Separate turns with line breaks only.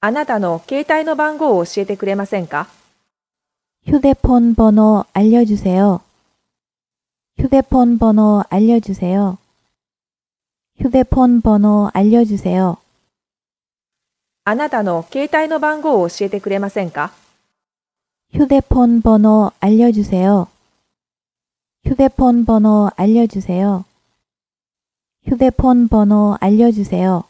あなたの携帯の番号を教えてくれませんか
휴대폰 번호 알려주세요. 휴대폰 번호 알려주세요. 휴대폰 번호 알려주세요.
あなたの携帯の番号を教えてくれませんか
휴대폰 번호 알려주세요. 휴대폰 번호 알려주세요. 휴대폰 번호 알려주세요.